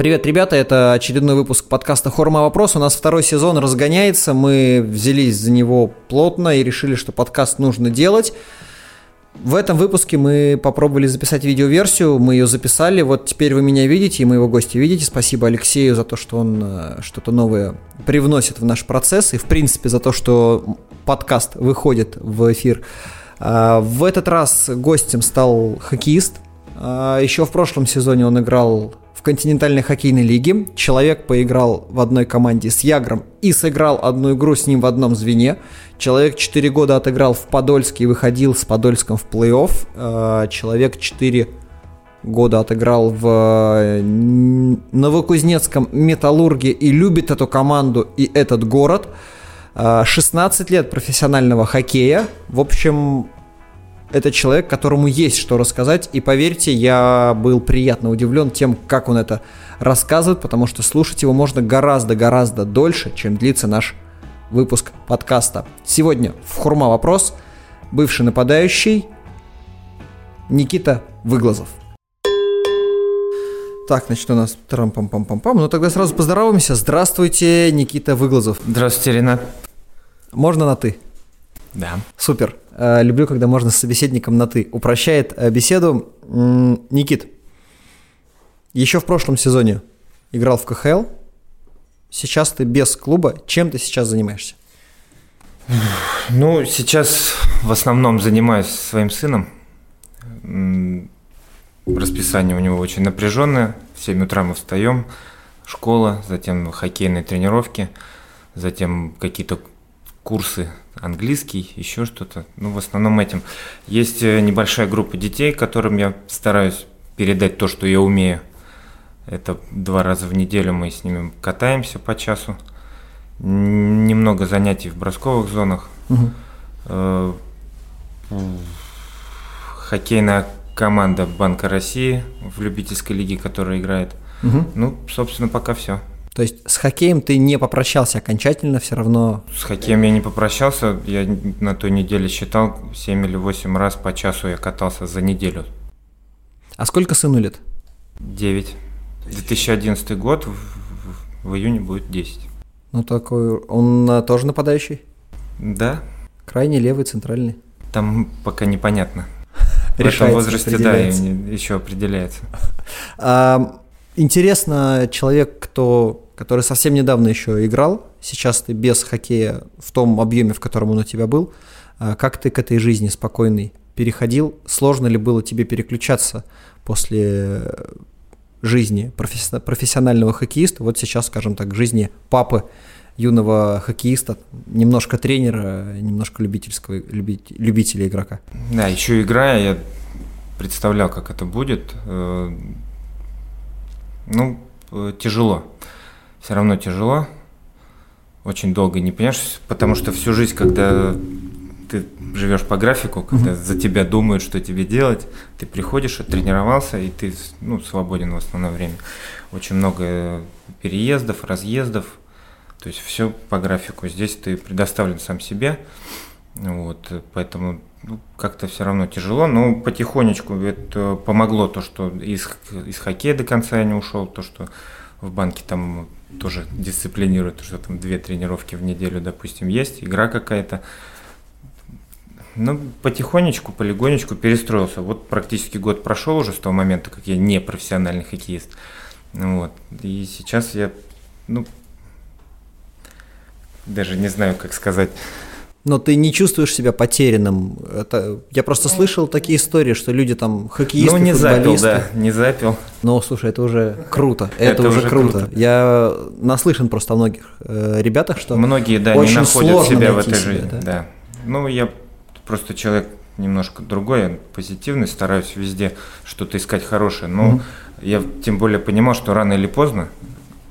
Привет, ребята, это очередной выпуск подкаста «Хорма вопрос». У нас второй сезон разгоняется, мы взялись за него плотно и решили, что подкаст нужно делать. В этом выпуске мы попробовали записать видеоверсию, мы ее записали, вот теперь вы меня видите и моего гостя видите. Спасибо Алексею за то, что он э, что-то новое привносит в наш процесс и, в принципе, за то, что подкаст выходит в эфир. А, в этот раз гостем стал хоккеист. А, Еще в прошлом сезоне он играл в континентальной хоккейной лиге. Человек поиграл в одной команде с Ягром и сыграл одну игру с ним в одном звене. Человек 4 года отыграл в Подольске и выходил с Подольском в плей-офф. Э, человек 4 года отыграл в э, Новокузнецком Металлурге и любит эту команду и этот город. 16 э, лет профессионального хоккея. В общем, это человек, которому есть что рассказать. И поверьте, я был приятно удивлен тем, как он это рассказывает, потому что слушать его можно гораздо-гораздо дольше, чем длится наш выпуск подкаста. Сегодня в Хурма вопрос. Бывший нападающий Никита Выглазов. Так, значит, у нас трам-пам-пам-пам-пам. Ну тогда сразу поздороваемся. Здравствуйте, Никита Выглазов. Здравствуйте, Ренат. Можно на «ты»? Да. Супер. Э, люблю, когда можно с собеседником на «ты». Упрощает э, беседу. Никит, еще в прошлом сезоне играл в КХЛ. Сейчас ты без клуба. Чем ты сейчас занимаешься? Ну, сейчас в основном занимаюсь своим сыном. Расписание у него очень напряженное. В 7 утра мы встаем, школа, затем хоккейные тренировки, затем какие-то курсы английский, еще что-то. Ну, в основном этим. Есть э, небольшая группа детей, которым я стараюсь передать то, что я умею. Это два раза в неделю мы с ними катаемся по часу. Немного занятий в бросковых зонах. Угу. Хоккейная команда Банка России в любительской лиге, которая играет. Угу. Ну, собственно, пока все. То есть с хоккеем ты не попрощался окончательно все равно? С хоккеем я не попрощался. Я на той неделе считал 7 или 8 раз по часу я катался за неделю. А сколько сыну лет? 9. 2011 год, в, в июне будет 10. Ну такой, он тоже нападающий? Да. Крайний, левый, центральный? Там пока непонятно. В этом возрасте, да, еще определяется. Интересно, человек, кто, который совсем недавно еще играл, сейчас ты без хоккея в том объеме, в котором он у тебя был, а как ты к этой жизни спокойной переходил? Сложно ли было тебе переключаться после жизни профессионального хоккеиста, вот сейчас, скажем так, жизни папы юного хоккеиста, немножко тренера, немножко любительского, любителя игрока. Да, еще играя, я представлял, как это будет. Ну, э, тяжело. Все равно тяжело. Очень долго не понимаешь, потому что всю жизнь, когда ты живешь по графику, когда mm-hmm. за тебя думают, что тебе делать, ты приходишь, оттренировался, и ты ну, свободен в основное время. Очень много переездов, разъездов, то есть все по графику. Здесь ты предоставлен сам себе, вот, поэтому ну, как-то все равно тяжело, но потихонечку это помогло то, что из, из хоккея до конца я не ушел, то, что в банке там тоже дисциплинируют, что там две тренировки в неделю, допустим, есть, игра какая-то. Ну, потихонечку, полигонечку перестроился. Вот практически год прошел уже с того момента, как я не профессиональный хоккеист. Вот. И сейчас я, ну, даже не знаю, как сказать. Но ты не чувствуешь себя потерянным. Это я просто слышал такие истории, что люди там хоккеисты, Ну не запил, да, не запил. Но слушай, это уже круто. Это, это уже, круто. круто. Я наслышан просто о многих э, ребятах, что многие, да, очень не находят себя в этой себя, жизни. Да? да. Ну я просто человек немножко другой, я позитивный, стараюсь везде что-то искать хорошее. Но mm-hmm. я тем более понимал, что рано или поздно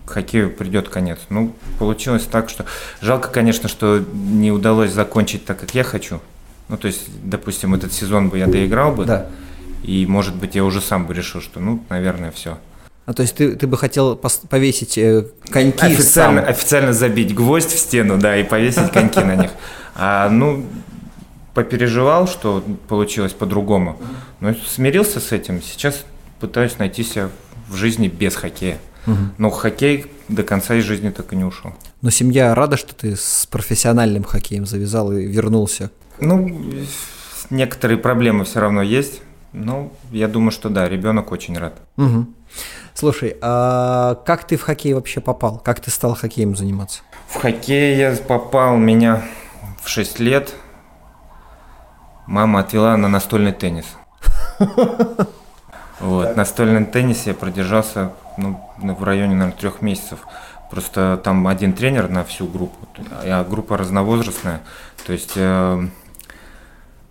хоккею придет конец. Ну, получилось так, что жалко, конечно, что не удалось закончить так, как я хочу. Ну, то есть, допустим, этот сезон бы я доиграл бы, да. и, может быть, я уже сам бы решил, что, ну, наверное, все. А то есть ты, ты бы хотел повесить э, коньки официально, сам. официально забить гвоздь в стену, да, и повесить коньки на них. А, ну, попереживал, что получилось по-другому. Но смирился с этим. Сейчас пытаюсь найти себя в жизни без хоккея. Угу. Но хоккей до конца из жизни так и не ушел. Но семья рада, что ты с профессиональным хоккеем завязал и вернулся? Ну, некоторые проблемы все равно есть. Ну, я думаю, что да, ребенок очень рад. Угу. Слушай, а как ты в хоккей вообще попал? Как ты стал хоккеем заниматься? В хоккей я попал меня в 6 лет. Мама отвела на настольный теннис. Вот, настольный теннис я продержался ну, в районе, наверное, трех месяцев. Просто там один тренер на всю группу, а группа разновозрастная. То есть э,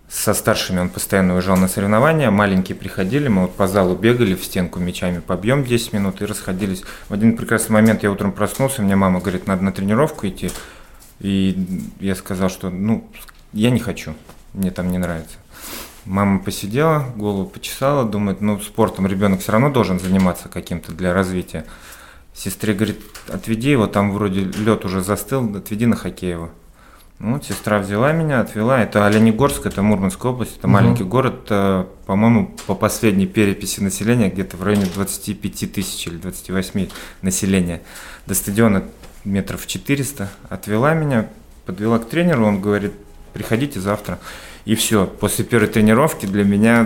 со старшими он постоянно уезжал на соревнования, маленькие приходили, мы вот по залу бегали, в стенку мячами побьем 10 минут и расходились. В один прекрасный момент я утром проснулся, мне мама говорит, надо на тренировку идти. И я сказал, что ну, я не хочу, мне там не нравится. Мама посидела, голову почесала, думает, ну, спортом ребенок все равно должен заниматься каким-то для развития. Сестре говорит, отведи его, там вроде лед уже застыл, отведи на Хоккеева. Ну, сестра взяла меня, отвела. Это Оленегорск, это Мурманская область, это угу. маленький город, э, по-моему, по последней переписи населения где-то в районе 25 тысяч или 28 населения. До стадиона метров 400. Отвела меня, подвела к тренеру, он говорит, приходите завтра. И все, после первой тренировки для меня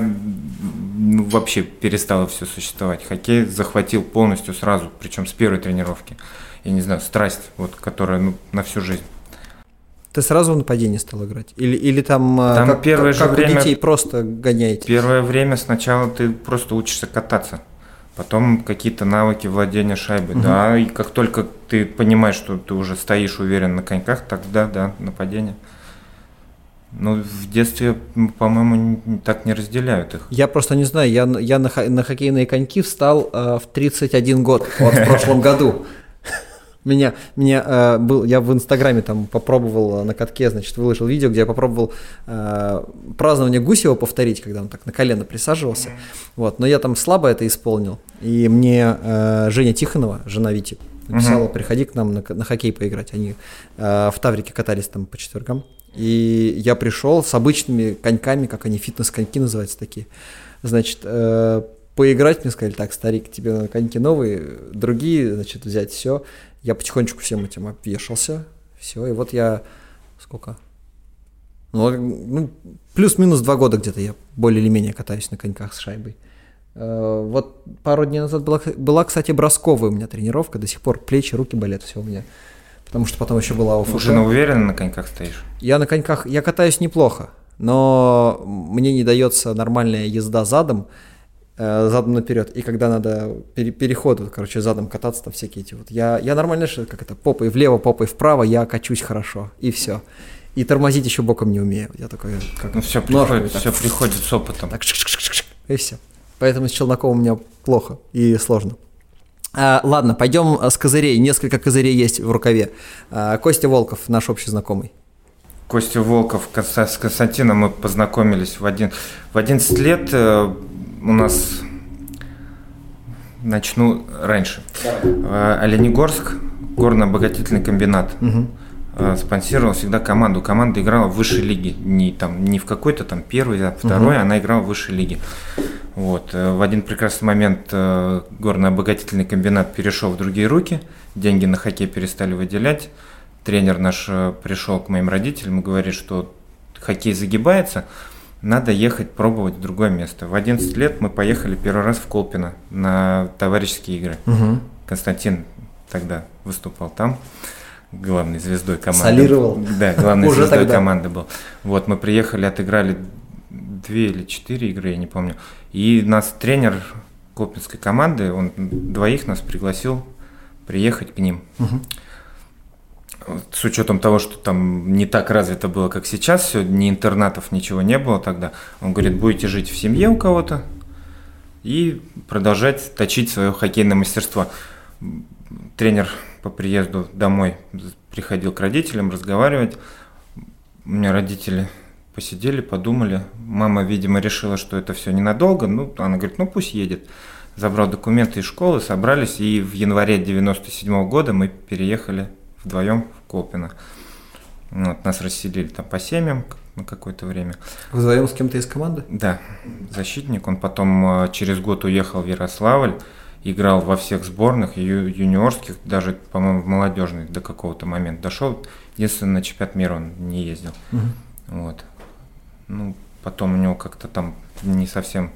ну, вообще перестало все существовать. Хоккей захватил полностью сразу, причем с первой тренировки. Я не знаю, страсть, вот, которая ну, на всю жизнь. Ты сразу в нападении стал играть? Или, или там, а, там как, первое как, же как время, у детей просто гоняете? Первое время сначала ты просто учишься кататься. Потом какие-то навыки владения шайбой. Угу. Да, и как только ты понимаешь, что ты уже стоишь уверен на коньках, тогда да, нападение. Ну, в детстве, по-моему, так не разделяют их. Я просто не знаю, я, я на, на хоккейные коньки встал э, в 31 год, вот в прошлом году. Меня, меня э, был, я в Инстаграме там попробовал э, на катке, значит, выложил видео, где я попробовал э, празднование Гусева повторить, когда он так на колено присаживался. Mm-hmm. Вот, но я там слабо это исполнил. И мне э, Женя Тихонова, жена Вити, написала, mm-hmm. приходи к нам на, на хоккей поиграть. Они э, в Таврике катались там по четвергам. И я пришел с обычными коньками, как они, фитнес-коньки называются такие. Значит, э, поиграть, мне сказали, так, старик, тебе на коньки новые, другие, значит, взять все. Я потихонечку всем этим обвешался, все, и вот я сколько? Ну, ну плюс-минус два года где-то я более или менее катаюсь на коньках с шайбой. Э, вот пару дней назад была, была, кстати, бросковая у меня тренировка, до сих пор плечи, руки болят, все у меня. Потому что потом еще была ОФК. Уже на уверенно на коньках стоишь? Я на коньках, я катаюсь неплохо, но мне не дается нормальная езда задом. Э, задом наперед. И когда надо пере, переход, вот, короче, задом кататься, там всякие эти вот. Я, я нормально, что как это, попой влево, попой вправо, я качусь хорошо, и все. И тормозить еще боком не умею. Я такой, как Ну все приходит, так, все приходит с опытом. Так, и все. Поэтому с Челноковым у меня плохо и сложно. А, ладно, пойдем с козырей. Несколько козырей есть в рукаве. А, Костя Волков, наш общий знакомый. Костя Волков с Константином мы познакомились в, один, в 11 лет э, у нас начну раньше. Давай. Оленегорск, горно-обогатительный комбинат. Угу. Спонсировал всегда команду. Команда играла в высшей лиге. Не, там, не в какой-то там первый, а второй, угу. она играла в высшей лиге. Вот. Э, в один прекрасный момент э, горно-обогатительный комбинат перешел в другие руки. Деньги на хоккей перестали выделять. Тренер наш пришел к моим родителям и говорит, что хоккей загибается – надо ехать пробовать в другое место. В 11 лет мы поехали первый раз в Колпино на товарищеские игры. Угу. Константин тогда выступал там главной звездой команды. Солировал. Да, главной Уже звездой тогда. команды был. Вот, мы приехали, отыграли две или четыре игры, я не помню. И нас тренер Колпинской команды, он двоих нас пригласил приехать к ним. Угу с учетом того, что там не так развито было, как сейчас, все, ни интернатов, ничего не было тогда, он говорит, будете жить в семье у кого-то и продолжать точить свое хоккейное мастерство. Тренер по приезду домой приходил к родителям разговаривать. У меня родители посидели, подумали. Мама, видимо, решила, что это все ненадолго. Ну, она говорит, ну пусть едет. Забрал документы из школы, собрались, и в январе 97 -го года мы переехали вдвоем в Колпино. Вот, нас расселили там по семьям на какое-то время. Вдвоем с кем-то из команды? Да, защитник. Он потом э, через год уехал в Ярославль. Играл во всех сборных, ю- юниорских, даже, по-моему, в молодежных до какого-то момента дошел. Единственное, на чемпионат мира он не ездил. Вот. Ну, потом у него как-то там не совсем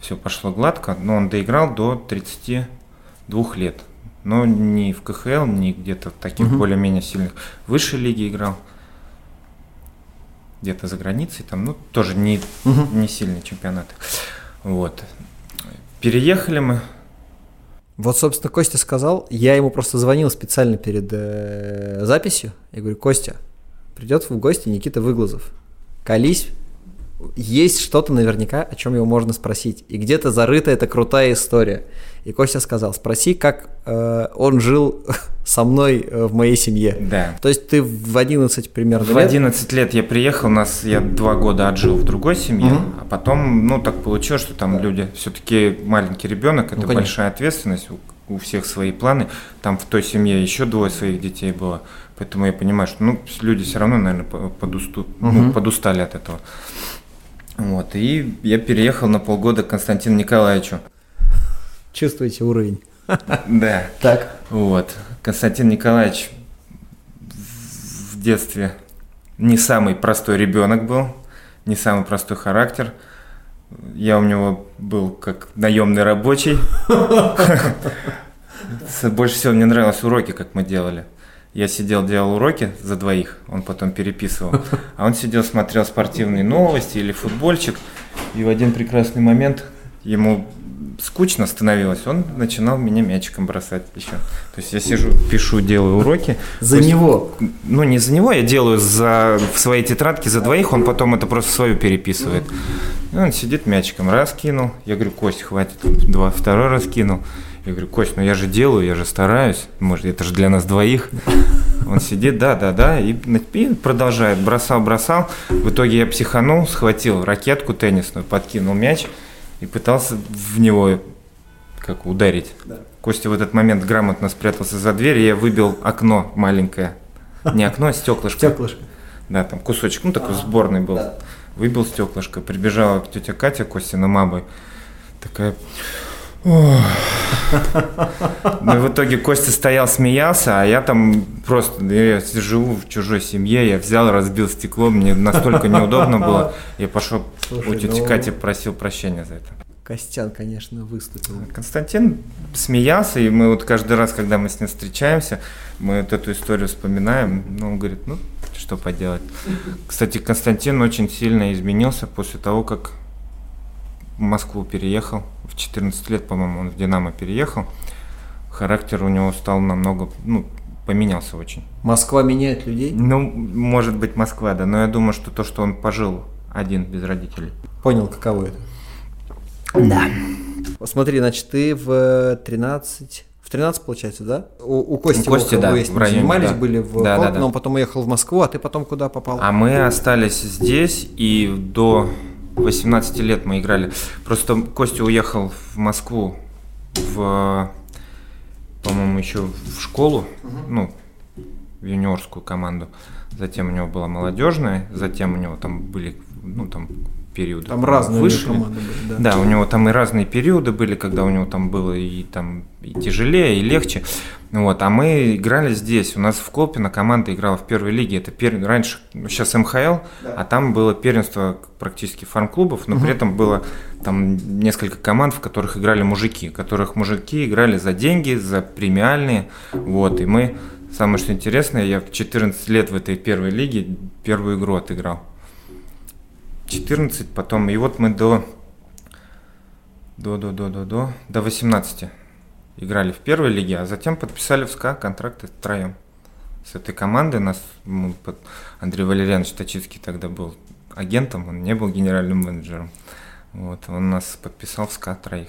все пошло гладко, но он доиграл до 32 лет. Но ни в КХЛ, ни где-то в таких Мгм. более-менее сильных высшей лиге играл. Где-то за границей, там, ну, тоже не, Мгм. не сильные чемпионаты. Вот. Переехали мы. Вот, собственно, Костя сказал, я ему просто звонил специально перед э, записью. Я говорю, Костя, придет в гости Никита Выглазов. Колись, есть что-то наверняка, о чем его можно спросить. И где-то зарыта эта крутая история. И Костя сказал, спроси, как э, он жил со мной э, в моей семье. Да. То есть ты в 11 примерно В лет? 11 лет я приехал, у нас я два года отжил в другой семье, Мгм. а потом, ну, так получилось, что там люди, все-таки маленький ребенок, это Ну, конечно. большая ответственность, у, у всех свои планы. Там в той семье еще двое своих детей было, поэтому я понимаю, что, ну, люди все равно, наверное, по- подусту- ну, Мгм. подустали от этого. Вот, и я переехал на полгода к Константину Николаевичу. Чувствуете уровень. Да. Так. Вот. Константин Николаевич в детстве не самый простой ребенок был, не самый простой характер. Я у него был как наемный рабочий. Больше всего мне нравились уроки, как мы делали. Я сидел, делал уроки за двоих, он потом переписывал. А он сидел, смотрел спортивные новости или футбольчик. И в один прекрасный момент ему скучно становилось, он начинал меня мячиком бросать еще. То есть я сижу, пишу, делаю уроки. За Пусть- него. Ну, не за него, я делаю за, в своей тетрадке за двоих, он потом это просто свою переписывает. И он сидит мячиком, раз кинул. Я говорю, Кость, хватит. Два, второй раз кинул. Я говорю, Кость, ну я же делаю, я же стараюсь. Может, это же для нас двоих. Он сидит, да, да, да, и, и продолжает. Бросал, бросал. В итоге я психанул, схватил ракетку теннисную, подкинул мяч и пытался в него как ударить. Костя в этот момент грамотно спрятался за дверь, и я выбил окно маленькое. Не окно, а стеклышко. Стеклышко. Да, там кусочек, ну такой сборный был. да. Выбил стеклышко, прибежала тетя Катя, Костина мама, такая... Ну в итоге Костя стоял, смеялся, а я там просто, я живу в чужой семье, я взял, разбил стекло, мне настолько неудобно было, я пошел Слушай, у тети ну- Кати просил прощения за это. Костян, конечно, выступил. Константин смеялся, и мы вот каждый раз, когда мы с ним встречаемся, мы вот эту историю вспоминаем, ну, он говорит, ну, что поделать. Кстати, Константин очень сильно изменился после того, как в Москву переехал. В 14 лет, по-моему, он в «Динамо» переехал. Характер у него стал намного, ну, поменялся очень. Москва меняет людей? Ну, может быть, Москва, да, но я думаю, что то, что он пожил один без родителей. Понял, каково это. Да. Смотри, значит, ты в 13... В 13, получается, да? У, у Кости, У Кости, Волкова да, вы с ним в районе, занимались, да. были в Да, да, Колпино, да. он потом уехал в Москву, а ты потом куда попал? А мы остались здесь, и до 18 лет мы играли. Просто Костя уехал в Москву в, по-моему, еще в школу, ну, в юниорскую команду. Затем у него была молодежная, затем у него там были, ну, там периоды. Там разные вышли. команды были, да. Да, у него там и разные периоды были, когда у него там было и там и тяжелее, и легче. Вот, а мы играли здесь. У нас в Колпино команда играла в первой лиге. Это пер... раньше, сейчас МХЛ, а там было первенство практически фарм-клубов, но при этом было там несколько команд, в которых играли мужики, которых мужики играли за деньги, за премиальные. Вот, и мы, самое что интересное, я в 14 лет в этой первой лиге первую игру отыграл. 14, потом, и вот мы до до, до, до, до, до, до 18 играли в первой лиге, а затем подписали в СКА контракты втроем. С этой командой нас мы Андрей Валерьянович Точицкий тогда был агентом, он не был генеральным менеджером. Вот, он нас подписал в СКА троих.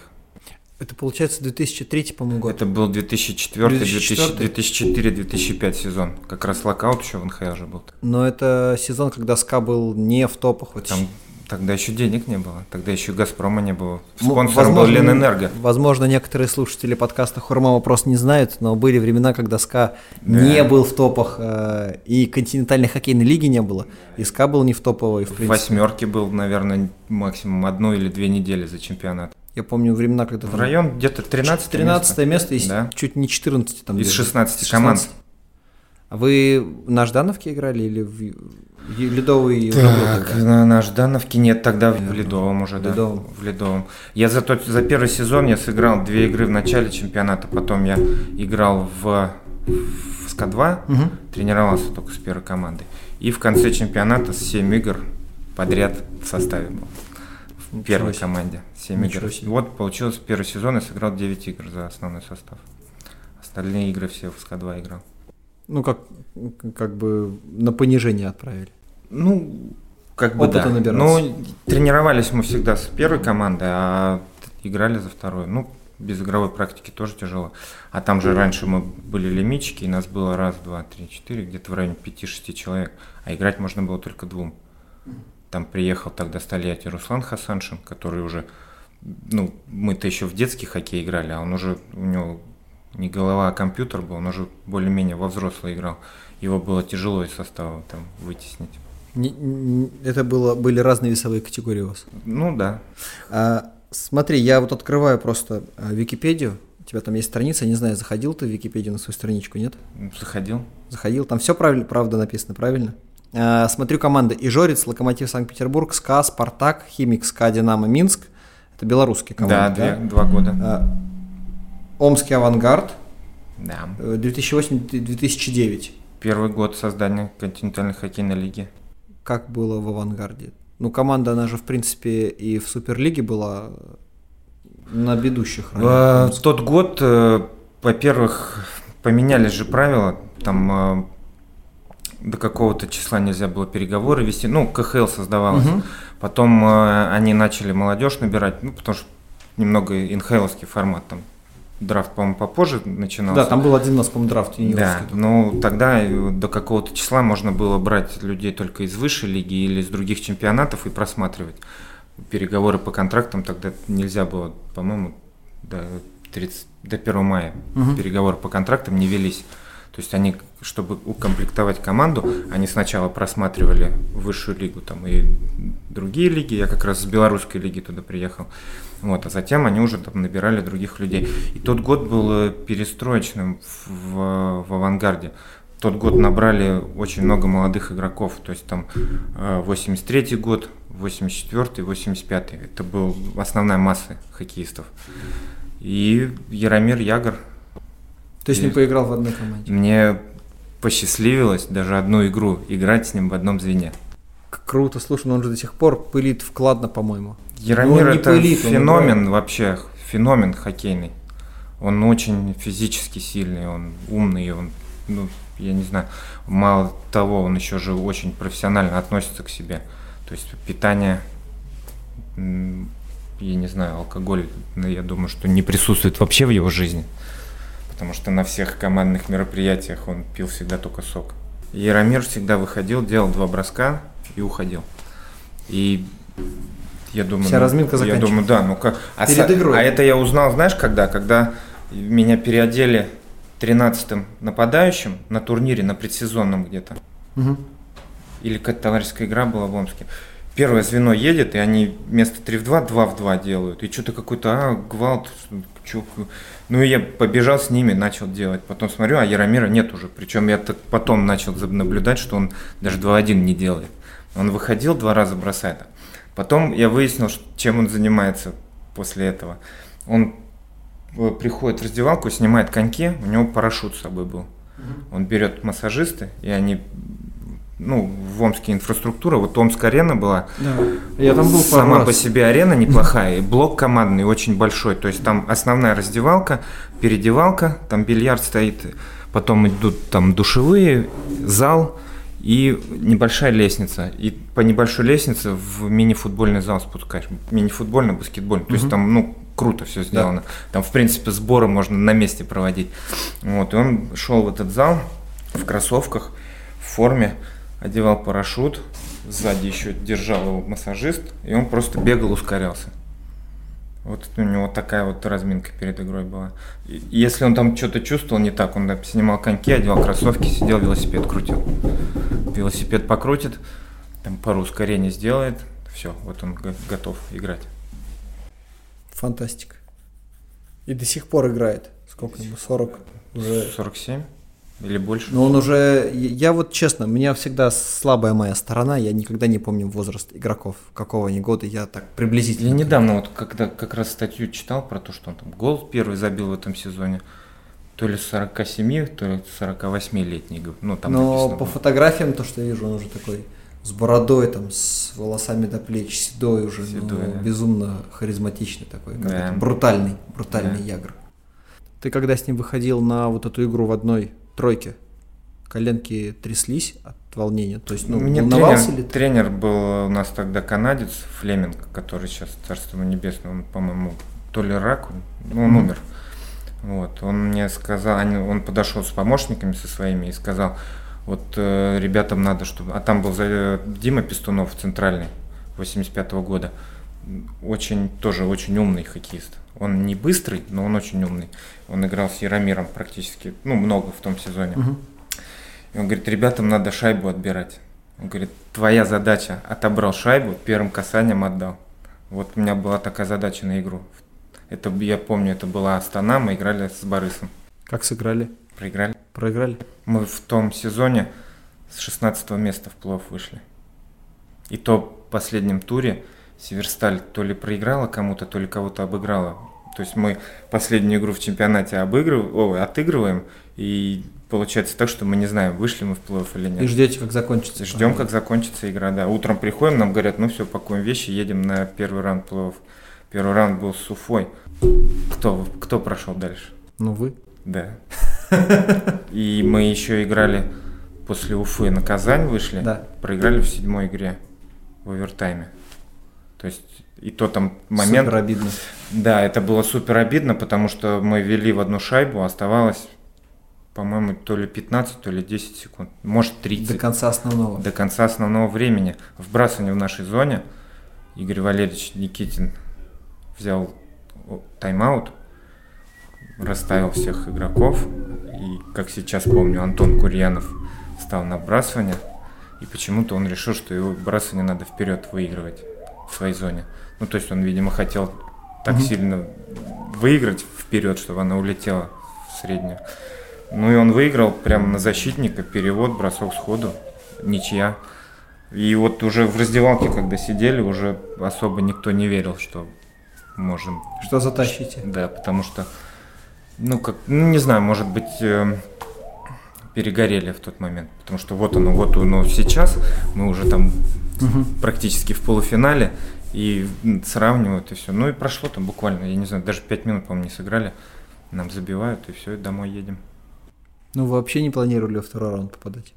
Это получается 2003, по-моему, год. Это был 2004, 2004. 2004-2005 сезон. Как раз локаут еще в НХЛ же был. Но это сезон, когда СКА был не в топах. Вот Там тогда еще денег не было, тогда еще Газпрома не было. М- Спонсором был возможно, Ленэнерго. Возможно, некоторые слушатели подкаста Хурма вопрос не знают, но были времена, когда СКА Да. не был в топах, э, и континентальной хоккейной лиги не было, и СКА был не в топовой, в В принципе. восьмерке был, наверное, максимум одну или две недели за чемпионат. Я помню времена, когда... В район где-то 13 13 место, место из Да. чуть не 14 там. Из где-то. 16 команд. А вы на Ждановке играли или в Ледовый Так, играли? на, на Ждановке нет, тогда в. Ледовом уже, да. Ледовом. В Ледовом. Я за, тот, за первый сезон я сыграл две игры в начале чемпионата, потом я играл в, в СКА-2, Мгм. тренировался только с первой командой. И в конце чемпионата с 7 игр подряд в составе был. Ничего первой себе. команде 7 Ничего игр. себе. Вот получилось первый сезон я сыграл 9 игр за основной состав. Остальные игры все в СКА-2 играл. Ну, как, как бы на понижение отправили. Ну, как бы Опыта да. набираться. Ну, тренировались мы всегда с первой командой, а играли за вторую. Ну, без игровой практики тоже тяжело. А там же раньше мы были лимитчики, и нас было раз, два, три, четыре, где-то в районе пяти-шести человек. А играть можно было только двум. Там приехал тогда с Тольятти Руслан Хасаншин, который уже, ну, мы-то еще в детский хоккей играли, а он уже, у него не голова, а компьютер был, он уже более-менее во взрослый играл. Его было тяжело из состава там вытеснить. Не- это было, были разные весовые категории у вас. Ну да. А, смотри, я вот открываю просто а, Википедию. У тебя там есть страница, не знаю, заходил ты в Википедию на свою страничку, нет? Заходил. Заходил, там все правильно, правда написано, правильно? А, смотрю команды. Ижорец, Локомотив Санкт-Петербург, СКА, Спартак, Химик, СКА, Динамо, Минск. Это белорусские Да, команды. две- два года. А, Омский Авангард, Да. э, 2008-2009. Первый год создания континентальной хоккейной лиги. Как было в Авангарде? Ну, команда, она же, в принципе, и в Суперлиге была на бедущих В ранее. тот год, э, во-первых, поменялись же правила. Там э, до какого-то числа нельзя было переговоры вести. Ну, КХЛ создавалась. Мгм. Потом э, они начали молодежь набирать, ну, потому что немного инхейловский формат там. Драфт, по-моему, попозже начинался. Да, там был один у нас, по-моему, драфт Да, ну тогда э, до какого-то числа можно было брать людей только из высшей лиги или из других чемпионатов и просматривать. Переговоры по контрактам тогда нельзя было, по-моему, до, 30, до 1 мая Мгм. переговоры по контрактам не велись. То есть они, чтобы укомплектовать команду, они сначала просматривали высшую лигу там и другие лиги. Я как раз с белорусской лиги туда приехал. Вот, а затем они уже там набирали других людей. И тот год был э, перестроечным в, в- в авангарде. Тот год набрали очень много молодых игроков. То есть там э, 83 год, 84 85 Это был основная масса хоккеистов. И Яромир Ягор То есть не поиграл в одной команде. мне посчастливилось даже одну игру играть с ним в одном звене. Круто, слушай, но он же до сих пор пылит вкладно, по-моему. Яромир Ну, это пылит, феномен вообще, феномен хоккейный. Он очень физически сильный, он умный, он, ну, я не знаю, мало того, он еще же очень профессионально относится к себе. То есть питание, я не знаю, алкоголь, я думаю, что не присутствует вообще в его жизни. Потому что на всех командных мероприятиях он пил всегда только сок. Яромир всегда выходил, делал два броска и уходил. И я думаю, Вся ну, разминка Я думаю, да, ну как. А, Перед игрой. а это я узнал, знаешь, когда? Когда меня переодели 13-м нападающим на турнире, на предсезонном где-то. Мгм. Или какая-то товарищеская игра была в Омске. Первое звено едет, и они вместо 3 в 2, 2 в 2 делают. И что-то какой-то, а, гвалт, чё, ну и я побежал с ними, начал делать. Потом смотрю, а Яромира нет уже. Причем я так потом начал наблюдать, что он даже 2-1 не делает. Он выходил, два раза бросает. Потом я выяснил, чем он занимается после этого. Он э, приходит в раздевалку, снимает коньки, у него парашют с собой был. Он берет массажисты, и они, ну, в Омске инфраструктура, вот Омская арена была, Да. Я там был сама по себе арена неплохая, и блок командный очень большой, то есть там основная раздевалка, передевалка, там бильярд стоит, потом идут там душевые, зал и небольшая лестница. И по небольшой лестнице в мини-футбольный зал спускаешь, мини-футбольный, баскетбольный, то есть там, ну, круто все сделано. Там, в принципе, сборы можно на месте проводить. Вот, и он шел в этот зал в кроссовках, в форме, одевал парашют, сзади еще держал его массажист, и он просто бегал, ускорялся. Вот у него такая вот разминка перед игрой была. И если он там что-то чувствовал не так, он снимал коньки, одевал кроссовки, сидел, велосипед крутил. Велосипед покрутит, там пару ускорений сделает, все, вот он го- готов играть. Фантастика. И до сих пор играет. Сколько ему? 40? Уже... 47? Или больше? Но он уже... Я вот честно, у меня всегда слабая моя сторона. Я никогда не помню возраст игроков. Какого они года. Я так приблизительно... Я недавно вот когда как раз статью читал про то, что он там гол первый забил в этом сезоне. То ли 47, то ли 48-летний. Ну, там Но написано, по фотографиям, то, что я вижу, он уже такой с бородой, там, с волосами до плеч, седой уже, седой, ну, да. безумно харизматичный такой, да. брутальный, брутальный да. Ягр. Ты когда с ним выходил на вот эту игру в одной тройке, коленки тряслись от волнения? То есть, ну, Мне волновался тренер, ли ты? Тренер был у нас тогда канадец Флеминг, который сейчас, царство небесное, он, по-моему, то ли рак, ну, он mm-hmm. умер. Вот, он мне сказал, он подошел с помощниками со своими и сказал, вот э, ребятам надо, чтобы... А там был э, Дима Пестунов, центральный, 85 -го года. Очень, тоже очень умный хоккеист. Он не быстрый, но он очень умный. Он играл с Яромиром практически, ну, много в том сезоне. Угу. И он говорит, ребятам надо шайбу отбирать. Он говорит, твоя задача, отобрал шайбу, первым касанием отдал. Вот у меня была такая задача на игру. Это, я помню, это была Астана, мы играли с Борисом. Как сыграли? Проиграли. Проиграли? Мы в том сезоне с 16 места в плов вышли. И то в последнем туре Северсталь то ли проиграла кому-то, то ли кого-то обыграла. То есть мы последнюю игру в чемпионате обыгрываем, о, отыгрываем, и получается так, что мы не знаем, вышли мы в плей или нет. И ждете, как закончится. Ждем, как закончится игра, да. Утром приходим, нам говорят, ну все, пакуем вещи, едем на первый раунд плей Первый раунд был с Уфой. Кто, кто прошел дальше? Ну вы. Да. И мы еще играли после Уфы на Казань вышли. Да. Проиграли в седьмой игре в овертайме. То есть и то там момент... Супер обидно. Да, это было супер обидно, потому что мы вели в одну шайбу, оставалось, по-моему, то ли 15, то ли 10 секунд, может 30. До конца основного. До конца основного времени. Вбрасывание в нашей зоне. Игорь Валерьевич Никитин взял тайм-аут, расставил всех игроков. И, как сейчас помню, Антон Курьянов стал на бросание. И почему-то он решил, что его бросание надо вперед выигрывать в своей зоне. Ну, то есть он, видимо, хотел так mm-hmm. сильно выиграть вперед, чтобы она улетела в среднюю. Ну и он выиграл прямо на защитника, перевод, бросок сходу, ничья. И вот уже в раздевалке, когда сидели, уже особо никто не верил, что можем... Что затащите? Да, потому что, ну, как, ну, не знаю, может быть, э, перегорели в тот момент. Потому что вот оно, вот оно сейчас, мы уже там угу. практически в полуфинале, и сравнивают, и все. Ну и прошло там буквально, я не знаю, даже 5 минут, по-моему, не сыграли. Нам забивают, и все, и домой едем. Ну, вы вообще не планировали во второй раунд попадать?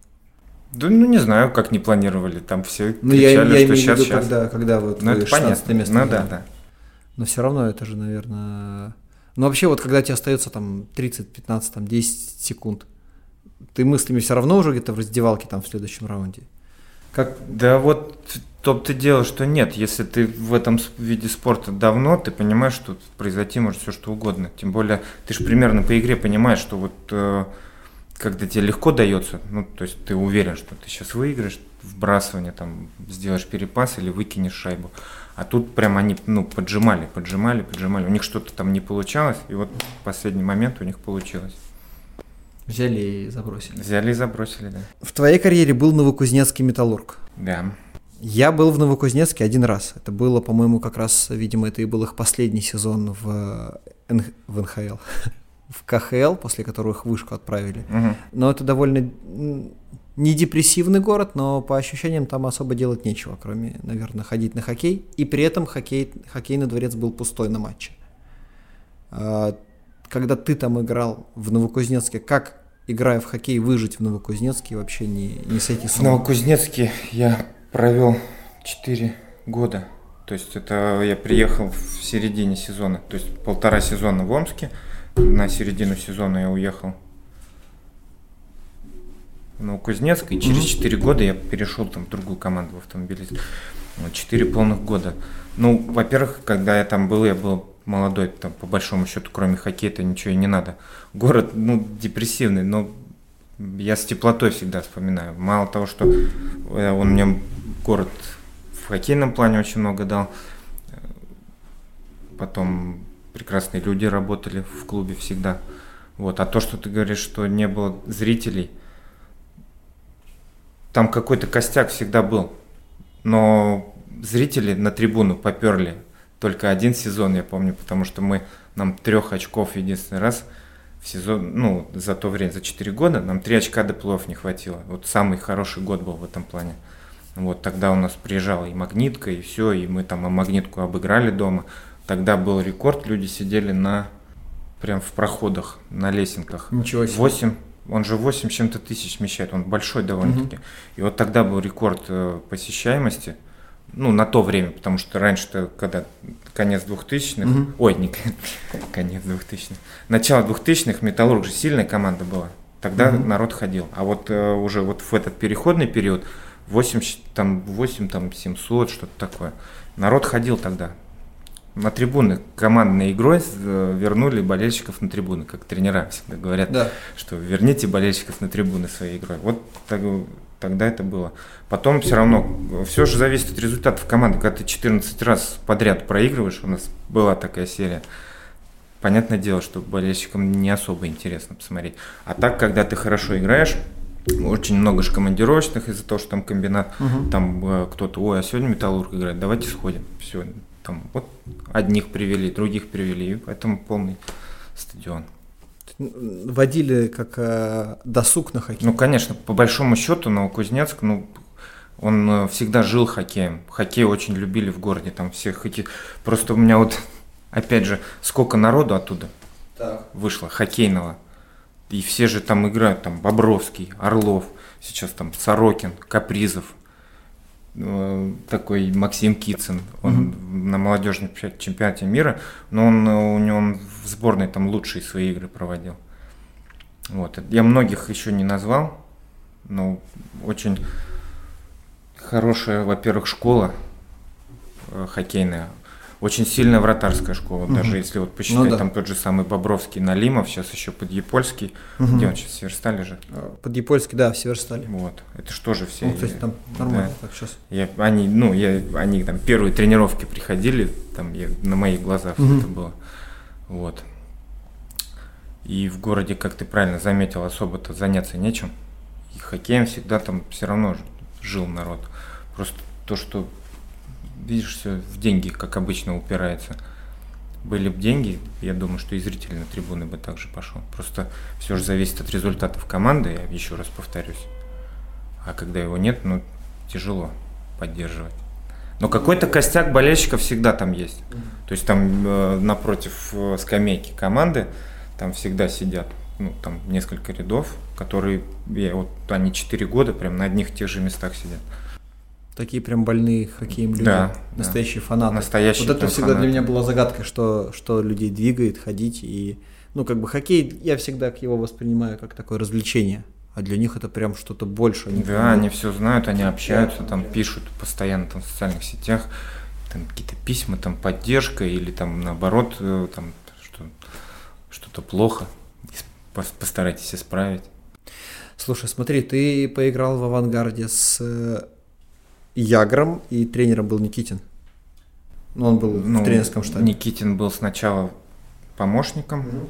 Да, ну не знаю, как не планировали. Там все ну, кричали, я, я что сейчас, виду, сейчас. Когда, когда вот ну, это понятно. место. Ну да, да. Но все равно это же, наверное... Ну вообще вот когда тебе остается там 30, 15, там 10 секунд, ты мыслями все равно уже где-то в раздевалке там в следующем раунде. Как... Да вот топ ты дело, что нет. Если ты в этом виде спорта давно, ты понимаешь, что произойти может все что угодно. Тем более, ты же примерно по игре понимаешь, что вот э, когда тебе легко дается, ну, то есть ты уверен, что ты сейчас выиграешь вбрасывание, там, сделаешь перепас или выкинешь шайбу. А тут прям они ну, поджимали, поджимали, поджимали. У них что-то там не получалось, и вот последний момент у них получилось. Взяли и забросили. Взяли и забросили, да. В твоей карьере был Новокузнецкий металлург. Да. Я был в Новокузнецке один раз. Это было, по-моему, как раз, видимо, это и был их последний сезон в, Н... в НХЛ. в КХЛ, после которого их вышку отправили. Угу. Но это довольно не депрессивный город, но по ощущениям там особо делать нечего, кроме, наверное, ходить на хоккей. И при этом хоккей, хоккейный дворец был пустой на матче. Когда ты там играл в Новокузнецке, как, играя в хоккей, выжить в Новокузнецке вообще не, не сойти с ума? В Новокузнецке я провел 4 года. То есть это я приехал в середине сезона, то есть полтора сезона в Омске, на середину сезона я уехал в Новокузнецк, и через 4 года я перешел там в другую команду в автомобилист. 4 полных года. Ну, во-первых, когда я там был, я был молодой, там, по большому счету, кроме хоккея-то ничего и не надо. Город, ну, депрессивный, но я с теплотой всегда вспоминаю. Мало того, что э, он мне город в хоккейном плане очень много дал, потом прекрасные люди работали в клубе всегда. Вот. А то, что ты говоришь, что не было зрителей, там какой-то костяк всегда был. Но зрители на трибуну поперли только один сезон, я помню, потому что мы, нам трех очков единственный раз в сезон, ну, за то время, за 4 года, нам 3 очка до плей не хватило. Вот самый хороший год был в этом плане. Вот тогда у нас приезжала и магнитка, и все, и мы там и магнитку обыграли дома. Тогда был рекорд, люди сидели на прям в проходах, на лесенках. Ничего себе. 8, он же 8 чем-то тысяч вмещает, он большой довольно-таки. Угу. И вот тогда был рекорд э, посещаемости, ну, на то время, потому что раньше-то, когда конец 2000-х, угу. ой, не конец 2000-х, начало 2000-х, Металлург же сильная команда была, тогда угу. народ ходил. А вот э, уже вот в этот переходный период, 8, там, 8, там, 700, что-то такое, народ ходил тогда, на трибуны командной игрой э, вернули болельщиков на трибуны, как тренера всегда говорят, да. что верните болельщиков на трибуны своей игрой. Вот так, тогда это было. Потом все равно, все же зависит от результатов команды. Когда ты 14 раз подряд проигрываешь, у нас была такая серия, понятное дело, что болельщикам не особо интересно посмотреть. А так, когда ты хорошо играешь, очень много же командировочных из-за того, что там комбинат, угу. там э, кто-то, ой, а сегодня Металлург играет, давайте сходим. Все, там вот одних привели, других привели, и поэтому полный стадион. Водили как э, досуг на хоккей? Ну, конечно, по большому счету Новокузнецк, ну, он э, всегда жил хоккеем. Хоккей очень любили в городе, там все хоккей. Просто у меня вот, опять же, сколько народу оттуда так. вышло, хоккейного. И все же там играют, там Бобровский, Орлов, сейчас там Сорокин, Капризов, такой Максим Кицин, он mm-hmm. на молодежном чемпионате мира, но он у него он в сборной там лучшие свои игры проводил. Вот. Я многих еще не назвал, но очень хорошая, во-первых, школа э, хоккейная, очень сильная вратарская школа, угу. даже если вот посчитать, ну, да. там тот же самый Бобровский Налимов, сейчас еще под Япольский, угу. где он сейчас в Северстале же? Под Япольский, да, в Северстале. Вот, это что же все? Ну, кстати, там нормально, да. так сейчас. Я, они, ну, я, они там первые тренировки приходили, там я, на моих глазах угу. это было, вот. И в городе, как ты правильно заметил, особо-то заняться нечем. И хоккеем всегда там все равно жил народ. Просто то, что видишь, все в деньги, как обычно, упирается. Были бы деньги, я думаю, что и зрители на трибуны бы также пошел. Просто все же зависит от результатов команды, я еще раз повторюсь. А когда его нет, ну, тяжело поддерживать. Но какой-то костяк болельщиков всегда там есть. То есть там э, напротив э, скамейки команды, там всегда сидят, ну, там несколько рядов, которые, я, вот они 4 года прям на одних тех же местах сидят. Такие прям больные хоккеем люди, да, настоящие да. фанаты. Настоящие вот это всегда фанаты. для меня была загадка, что, что людей двигает ходить. И, ну, как бы хоккей, я всегда его воспринимаю как такое развлечение. А для них это прям что-то больше. Они да, понимают. они все знают, они общаются, там пишут постоянно там, в социальных сетях, там какие-то письма, там поддержка или там наоборот, э, там что, что-то плохо, постарайтесь исправить. Слушай, смотри, ты поиграл в авангарде с э, Ягром, и тренером был Никитин. Ну, он был ну, в тренерском штабе. Никитин был сначала помощником, угу.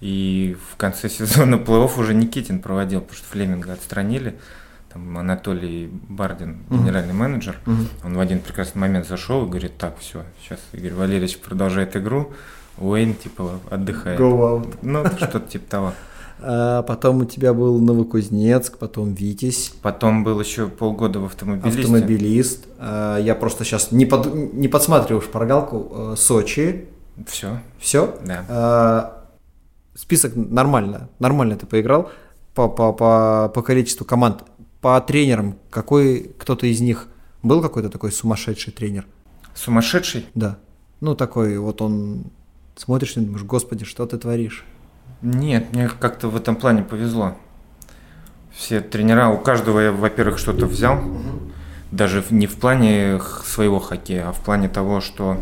и в конце сезона плей-офф уже Никитин проводил, потому что Флеминга отстранили. Там Анатолий Бардин, генеральный угу. менеджер, угу. он в один прекрасный момент зашел и говорит, так, все, сейчас Игорь Валерьевич продолжает игру, Уэйн, типа, отдыхает. Go out. Ну, что-то типа того. А потом у тебя был Новокузнецк, потом Витязь. Потом был еще полгода в автомобилисте. Автомобилист. А, я просто сейчас не, под, не подсматриваю шпаргалку. А, Сочи. Все. Все? Да. А, список нормально. Нормально ты поиграл по, по, по, по количеству команд. По тренерам, какой кто-то из них был какой-то такой сумасшедший тренер? Сумасшедший? Да. Ну, такой вот он смотришь и думаешь, господи, что ты творишь? Нет, мне как-то в этом плане повезло. Все тренера, у каждого я, во-первых, что-то взял. Даже не в плане своего хоккея, а в плане того, что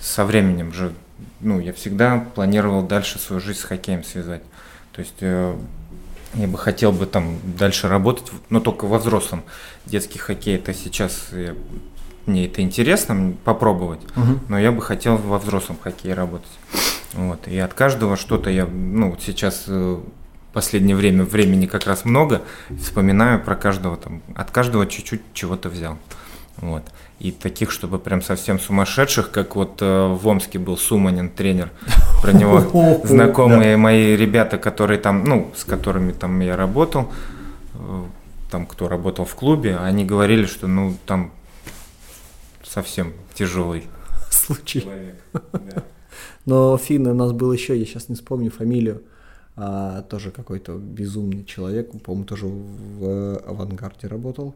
со временем же, ну, я всегда планировал дальше свою жизнь с хоккеем связать. То есть э, я бы хотел бы там дальше работать, но только во взрослом. Детский хоккей это сейчас я мне это интересно попробовать, Мгм. но я бы хотел во взрослом хоккее работать. Вот. И от каждого что-то я, ну, сейчас э, последнее время времени как раз много, вспоминаю про каждого там, от каждого чуть-чуть чего-то взял. Вот. И таких, чтобы прям совсем сумасшедших, как вот э, в Омске был Суманин тренер, про него знакомые мои ребята, которые там, ну, с которыми там я работал, э, там кто работал в клубе, они говорили, что ну там совсем тяжелый Случай. человек. Да. Но Финн у нас был еще, я сейчас не вспомню фамилию, а, тоже какой-то безумный человек, по-моему, тоже в авангарде работал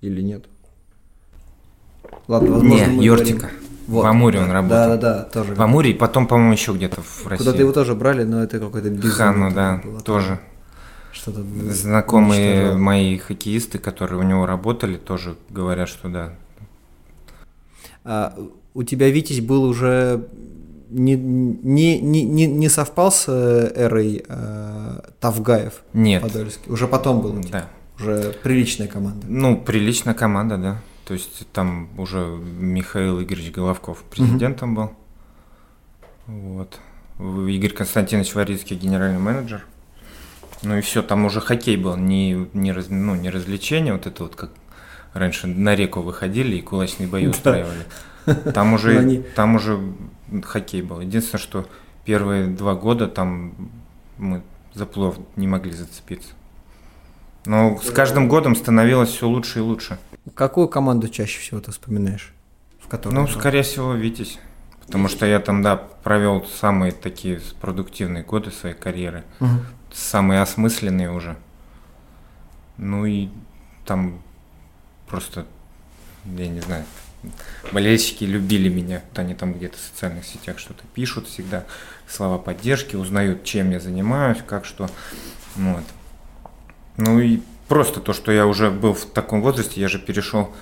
или нет? Ладно, возможно, Не, мы Йортика. говорим- Вот. В Амуре он Да, работал. да, да, тоже. В Амуре, и потом, по-моему, еще где-то в России. Куда-то его тоже брали, но это какой-то безумный. Хану, да, было. тоже. Что-то Знакомые уничтожал. мои хоккеисты, которые у него работали, тоже говорят, что да. А, у тебя Витязь был уже не, не, не, не, совпал с э, эрой э, Тавгаев Нет. Подольский? Уже потом был тебя? Да. Уже приличная команда. Ну, приличная команда, да. То есть там уже Михаил Игоревич Головков президентом был. Вот. Игорь Константинович Варицкий генеральный менеджер. Ну и все, там уже хоккей был, не, не, раз- ну, не развлечение, вот это вот как раньше на реку выходили и кулачные бои устраивали. Там Ну, уже, они- там уже хоккей был. Единственное, что первые два года там мы за плов не могли зацепиться. Но с каждым годом становилось все лучше и лучше. Какую команду чаще всего ты вспоминаешь? В которой Ну, играл? скорее всего, Витязь. Потому что я там, да, провел самые такие продуктивные годы своей карьеры. Мгм. Самые осмысленные уже. Ну и там просто, я не знаю, болельщики любили меня. Вот они там где-то в социальных сетях что-то пишут всегда, слова поддержки, узнают, чем я занимаюсь, как что. Вот. Ну и просто то, что я уже был в таком возрасте, я же перешел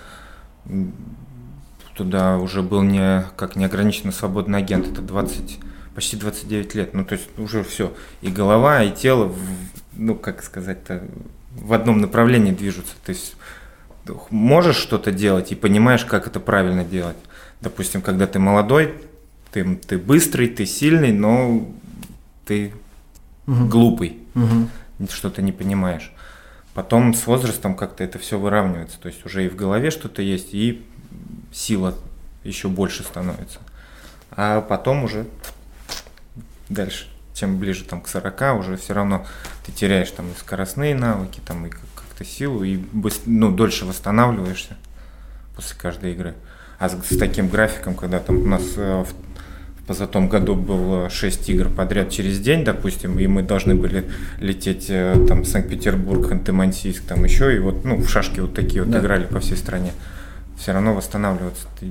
туда уже был не как неограниченно свободный агент, это 20, почти 29 лет, ну то есть уже все, и голова, и тело, ну как сказать-то, в одном направлении движутся, то есть можешь что-то делать и понимаешь, как это правильно делать. Допустим, когда ты молодой, ты, ты быстрый, ты сильный, но ты Мгм. глупый Мгм. что-то не понимаешь. Потом с возрастом как-то это все выравнивается. То есть уже и в голове что-то есть, и сила еще больше становится. А потом уже дальше, чем ближе там, к 40, уже все равно ты теряешь там и скоростные навыки, там, и как- как-то силу, и ну, дольше восстанавливаешься после каждой игры. А с, с таким графиком, когда там у нас э, в в позатом году было 6 игр подряд через день, допустим, и мы должны были лететь э, там Санкт-Петербург, Ханты-Мансийск, там еще, и вот, ну, в шашки вот такие вот Да. играли по всей стране. Все равно восстанавливаться ты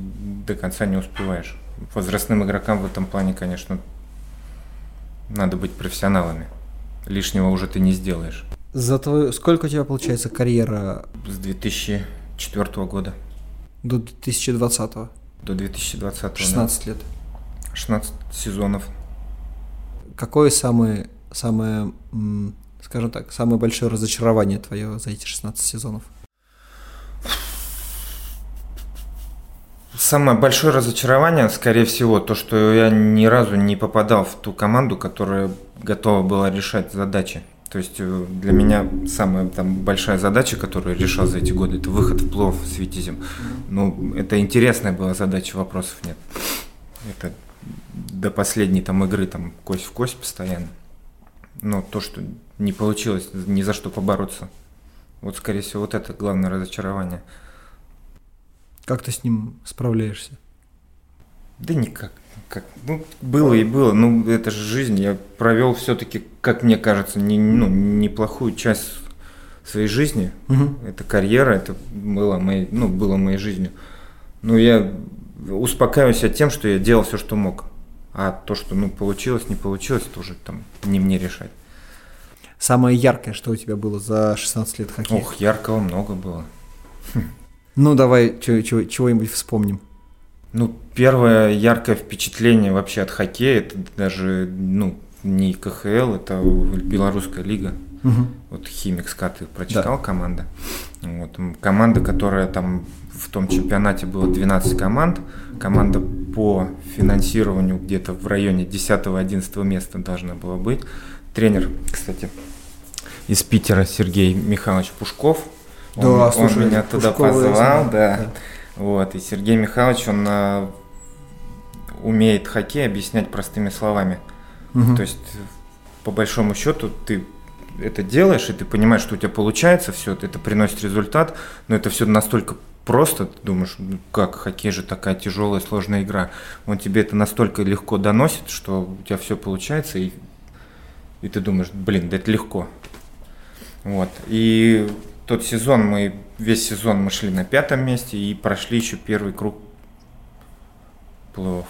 до конца не успеваешь. Возрастным игрокам в этом плане, конечно, надо быть профессионалами. Лишнего уже ты не сделаешь. За твою... Сколько у тебя получается карьера С 2004 года до 2020 до 2020 да. 16 лет. 16 сезонов. Какое самое, самое, скажем так, самое большое разочарование твое за эти 16 сезонов? Самое большое разочарование, скорее всего, то, что я ни разу не попадал в ту команду, которая готова была решать задачи. То есть э, для меня самая там, большая задача, которую я решал за эти годы, это выход в плов с Витязем. Ну, это интересная была задача, вопросов нет. Это до последней там игры там кость в кость постоянно. Но то, что не получилось ни за что побороться. Вот, скорее всего, вот это главное разочарование. Как ты с ним справляешься? Да никак. Как, ну, было и было. Ну, это же жизнь. Я провел все-таки, как мне кажется, не, ну, неплохую часть своей жизни. Мгм. Это карьера, это было моей, ну, было моей жизнью. Но я успокаиваюсь от тем, что я делал все, что мог. А то, что ну, получилось, не получилось, тоже там не мне решать. Самое яркое, что у тебя было за 16 лет хоккея? Ох, яркого много было. Ну, давай чего-нибудь вспомним. Ну, первое яркое впечатление вообще от хоккея, это даже, ну, не КХЛ, это белорусская лига. Угу. Вот Химик Скат прочитал да. команда. Вот. Команда, которая там в том чемпионате было 12 команд. Команда по финансированию где-то в районе 10-11 места должна была быть. Тренер, кстати, из Питера Сергей Михайлович Пушков. Да, он, слушай, он меня туда позвал, да. да. Вот, и Сергей Михайлович, он а, умеет хоккей объяснять простыми словами. Угу. То есть, по большому счету, ты это делаешь, и ты понимаешь, что у тебя получается все, это приносит результат, но это все настолько просто, ты думаешь, ну как, хоккей же такая тяжелая, сложная игра. Он тебе это настолько легко доносит, что у тебя все получается, и, и ты думаешь, блин, да это легко. Вот. И тот сезон мы, весь сезон мы шли на пятом месте и прошли еще первый круг плей-офф.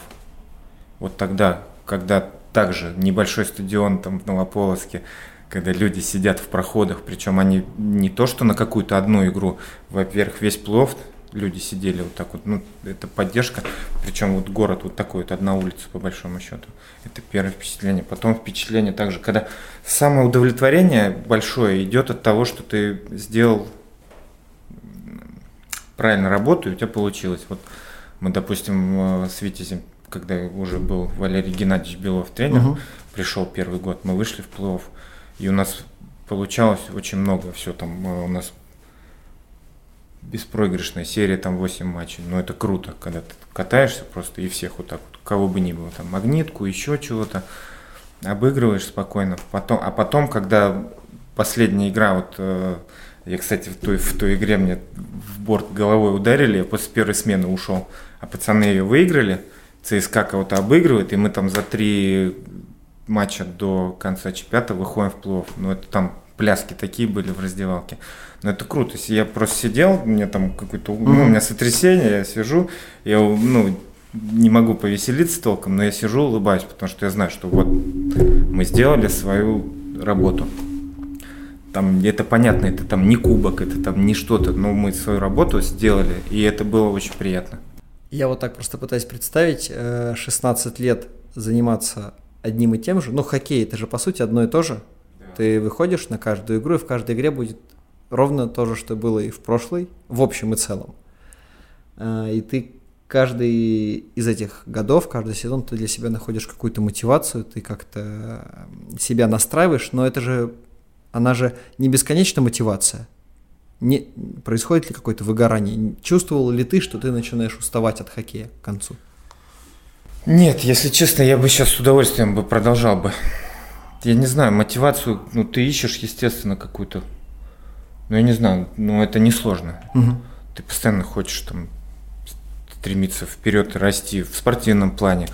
Вот тогда, когда также небольшой стадион там в Новополоске, когда люди сидят в проходах, причем они не то что на какую-то одну игру, во-первых, весь плей люди сидели вот так вот, ну, это поддержка, причем вот город вот такой, вот одна улица по большому счету, это первое впечатление. Потом впечатление также, когда самое удовлетворение большое идет от того, что ты сделал правильно работу, и у тебя получилось. Вот мы, допустим, э, с Витязем, когда уже был Валерий Геннадьевич Белов тренер, угу. пришел первый год, мы вышли в плей и у нас получалось очень много, все там э, у нас беспроигрышная серия, там 8 матчей. Но это круто, когда ты катаешься просто и всех вот так вот, кого бы ни было, там магнитку, еще чего-то, обыгрываешь спокойно. Потом, а потом, когда последняя игра, вот э, я, кстати, в той, в той игре мне в борт головой ударили, я после первой смены ушел, а пацаны ее выиграли, ЦСКА кого-то обыгрывает, и мы там за три матча до конца чемпионата выходим в плей Ну, это там пляски такие были в раздевалке. Но это круто. Если я просто сидел, у меня там какой-то, mm-hmm. ну, у меня сотрясение, я сижу, я, ну, не могу повеселиться толком, но я сижу, улыбаюсь, потому что я знаю, что вот мы сделали свою работу. Там это понятно, это там не кубок, это там не что-то, но мы свою работу сделали, и это было очень приятно. Я вот так просто пытаюсь представить, 16 э, лет заниматься одним и тем же. Ну, хоккей это же по сути одно и то же. Да. Ты выходишь на каждую игру, и в каждой игре будет ровно то же, что было и в прошлой, в общем и целом. А, и ты каждый из этих годов, каждый сезон ты для себя находишь какую-то мотивацию, ты как-то себя настраиваешь, но это же, она же не бесконечная мотивация. Не, происходит ли какое-то выгорание? Чувствовал ли ты, что ты начинаешь уставать от хоккея к концу? Нет, если честно, я бы сейчас с удовольствием бы продолжал бы. Я не знаю, мотивацию, ну, ты ищешь, естественно, какую-то. Ну, я не знаю, ну, это несложно. Угу. Ты постоянно хочешь там стремиться вперед, расти в спортивном плане.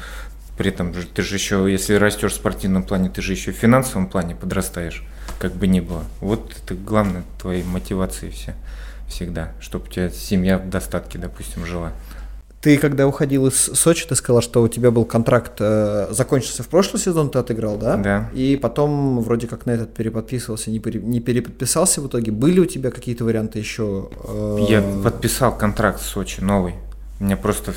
При этом ты же еще, если растешь в спортивном плане, ты же еще в финансовом плане подрастаешь, как бы ни было. Вот это главное твоей мотивации все всегда, чтобы у тебя семья в достатке, допустим, жила. Ты когда уходил из Сочи, ты сказал, что у тебя был контракт, э, закончился в прошлый сезон, ты отыграл, да? Да. И потом вроде как на этот переподписывался, не, пере, не переподписался в итоге. Были у тебя какие-то варианты еще? Э... Я подписал контракт в Сочи новый. Мне просто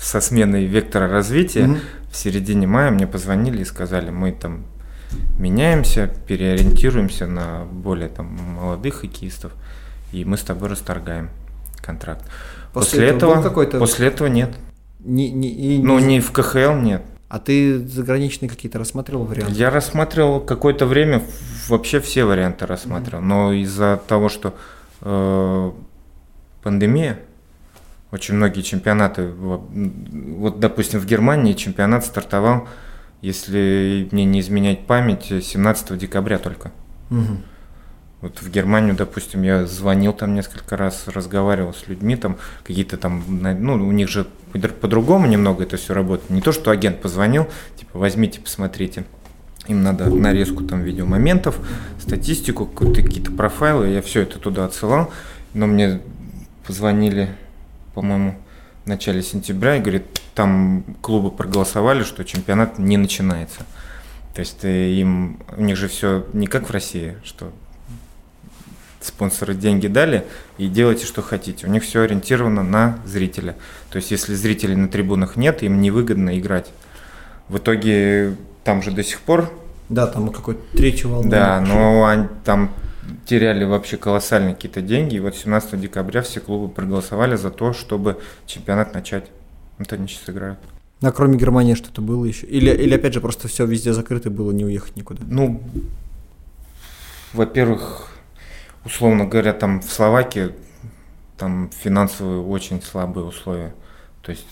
со сменой вектора развития угу. в середине мая мне позвонили и сказали, мы там меняемся, переориентируемся на более там молодых хоккеистов, и мы с тобой расторгаем контракт. После, после этого, какой-то... после этого нет. Не, не, и, ну, не в КХЛ нет. А ты заграничные какие-то рассматривал варианты? Я рассматривал какое-то время, вообще все варианты рассматривал, mm-hmm. но из-за того, что э, пандемия, очень многие чемпионаты, вот, допустим, в Германии чемпионат стартовал, если мне не изменять память, 17 декабря только. Угу. Вот в Германию, допустим, я звонил там несколько раз, разговаривал с людьми, там какие-то там, ну, у них же по-другому немного это все работает. Не то, что агент позвонил, типа, возьмите, посмотрите. Им надо нарезку там видеомоментов, статистику, какие-то профайлы, я все это туда отсылал. Но мне позвонили, по-моему, в начале сентября и говорит, там клубы проголосовали, что чемпионат не начинается. То есть э, им, у них же все не как в России, что спонсоры деньги дали и делайте, что хотите. У них все ориентировано на зрителя. То есть, если зрителей на трибунах нет, им невыгодно играть. В итоге там же до сих пор Да, там какой-то третью волну. Да, но они там теряли вообще колоссальные какие-то деньги. И вот 17 декабря все клубы проголосовали за то, чтобы чемпионат начать. Вот они сейчас играют. А кроме Германии что-то было еще? Или, или опять же просто все везде закрыто было, не уехать никуда? Ну, во-первых, условно говоря, там в Словакии там финансовые очень слабые условия. То есть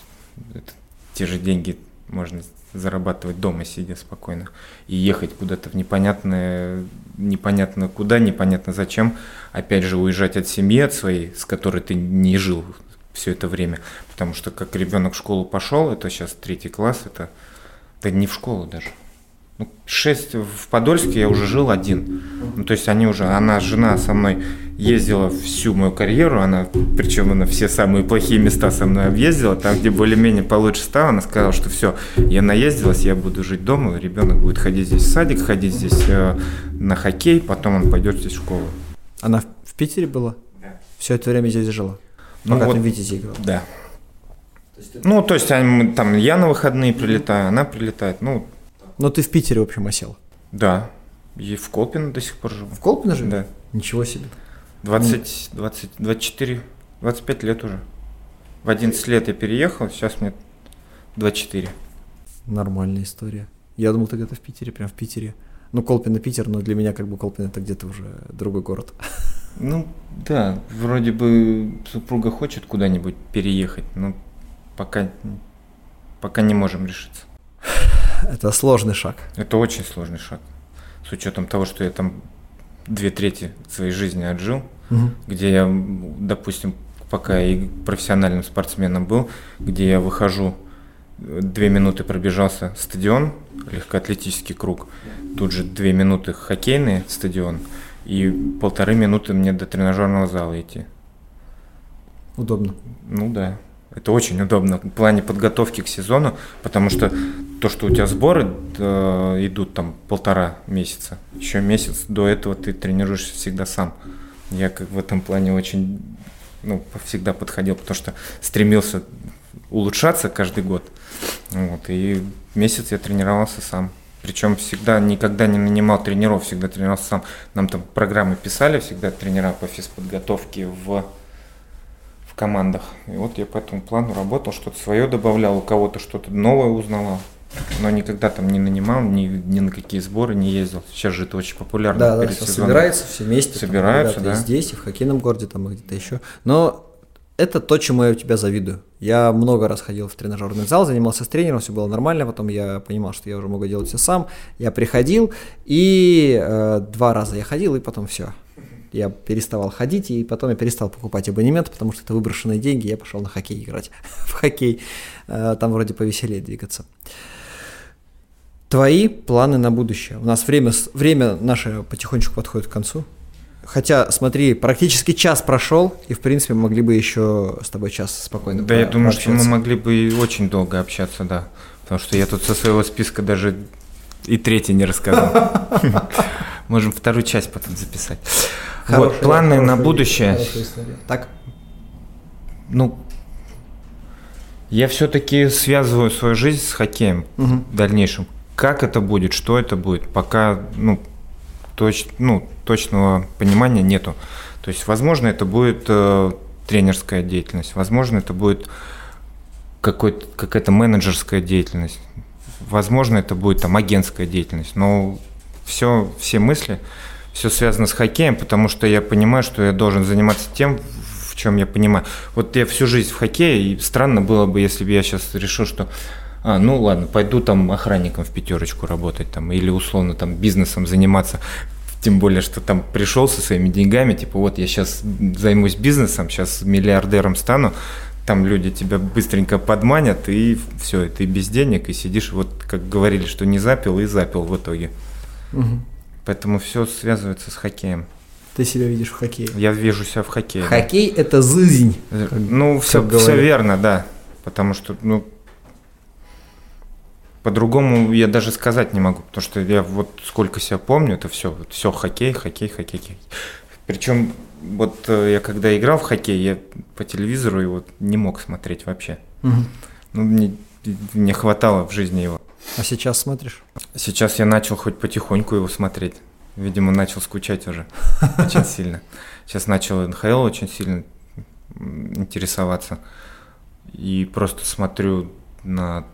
это, те же деньги можно зарабатывать дома, сидя спокойно, и ехать куда-то в непонятное, непонятно куда, непонятно зачем, опять же уезжать от семьи, от своей, с которой ты не жил все это время, потому что как ребенок в школу пошел, это сейчас третий класс, это, это не в школу даже. Ну, шесть в Подольске я уже жил один. Ну, то есть они уже, она, жена со мной ездила всю мою карьеру, она, причем она все самые плохие места со мной объездила, там, где более-менее получше стало, она сказала, что все, я наездилась, я буду жить дома, ребенок будет ходить здесь в садик, ходить здесь э, на хоккей, потом он пойдет здесь в школу. Она в Питере была? Да. Все это время здесь жила? Ну, Пока вот, ты в Витязе играл? Да. Ну, то есть там я на выходные прилетаю, она прилетает, ну, Но ты в Питере, в общем, осел. да. И в Колпино до сих пор живу. В Колпино живешь? Да. Ничего себе. 20, 20, 24, 25 лет уже. В 11 лет я переехал, сейчас мне 24. Нормальная история. Я думал, ты где-то в Питере, прям в Питере. Ну, Колпино, Питер, но для меня как бы Колпино это где-то уже другой город. Ну, да, вроде бы супруга хочет куда-нибудь переехать, но пока, пока не можем решиться. Это сложный шаг. Это очень сложный шаг. С учетом того, что я там две трети своей жизни отжил, Мгм. где я, допустим, пока я и профессиональным спортсменом был, где я выхожу, две минуты пробежался стадион, легкоатлетический круг, тут же две минуты хоккейный стадион, и полторы минуты мне до тренажерного зала идти. Удобно. Ну да, это очень удобно в плане подготовки к сезону, потому что то, что у тебя сборы э, идут там полтора месяца, еще месяц до этого ты тренируешься всегда сам. Я как в этом плане очень, ну, всегда подходил, потому что стремился улучшаться каждый год. Вот, и месяц я тренировался сам. Причем всегда, никогда не нанимал тренеров, всегда тренировался сам. Нам там программы писали, всегда тренера по физподготовке в в командах. И вот я по этому плану работал, что-то свое добавлял, у кого-то что-то новое узнавал. Но никогда там не нанимал, ни, ни на какие сборы не ездил. Сейчас же это очень популярно. Да, да, все собираются все вместе. там, Собираются, и да. здесь, и в хоккейном городе, там, и где-то еще. Но это то, чему я у тебя завидую. Я много раз ходил в тренажерный зал, занимался с тренером, все было нормально, потом я понимал, что я уже могу делать все сам. Я приходил, и э, два раза я ходил, и потом все. Я переставал ходить, и потом я перестал покупать абонемент, потому что это выброшенные деньги, я пошел на хоккей играть. в хоккей. Э, Там вроде повеселее двигаться. Твои планы на будущее. У нас время, время наше потихонечку подходит к концу. Хотя, смотри, практически час прошел, и, в принципе, мы могли бы еще с тобой час спокойно Да, я думаю, что мы могли бы и очень долго общаться, да. Потому что я тут со своего списка даже и третий не рассказал. Можем вторую часть потом записать. Вот, планы на будущее. Так, Ну, я все-таки связываю свою жизнь с хоккеем в дальнейшем. Как это будет, что это будет, пока ну, точ, ну, точного понимания нету. То есть, возможно, это будет э, тренерская деятельность, возможно, это будет какая-то менеджерская деятельность, возможно, это будет там агентская деятельность, но все, все мысли, все связано с хоккеем, потому что я понимаю, что я должен заниматься тем, в чем я понимаю. Вот я всю жизнь в хоккее, и странно было бы, если бы я сейчас решил, что а, ну ладно, пойду там охранником в пятерочку работать там, или условно там бизнесом заниматься. Тем более, что там пришел со своими деньгами, типа вот я сейчас займусь бизнесом, сейчас миллиардером стану, там люди тебя быстренько подманят, и все, и ты без денег, и сидишь, вот как говорили, что не запил, и запил в итоге. Мгм. Поэтому все связывается с хоккеем. ты себя видишь в хоккее. Я вижу себя в хоккее. да. Хоккей – это жизнь. Ну, все, говорят. верно, да. Потому что, ну, по-другому я даже сказать не могу, потому что я вот сколько себя помню, это все, вот все хоккей, хоккей, хоккей, хоккей. Причем вот э, я когда играл в хоккей, я по телевизору его не мог смотреть вообще. Мгм. Ну, мне не хватало в жизни его. А сейчас смотришь? Сейчас я начал хоть потихоньку его смотреть. Видимо, начал скучать уже очень сильно. Сейчас начал НХЛ очень сильно интересоваться. И просто смотрю на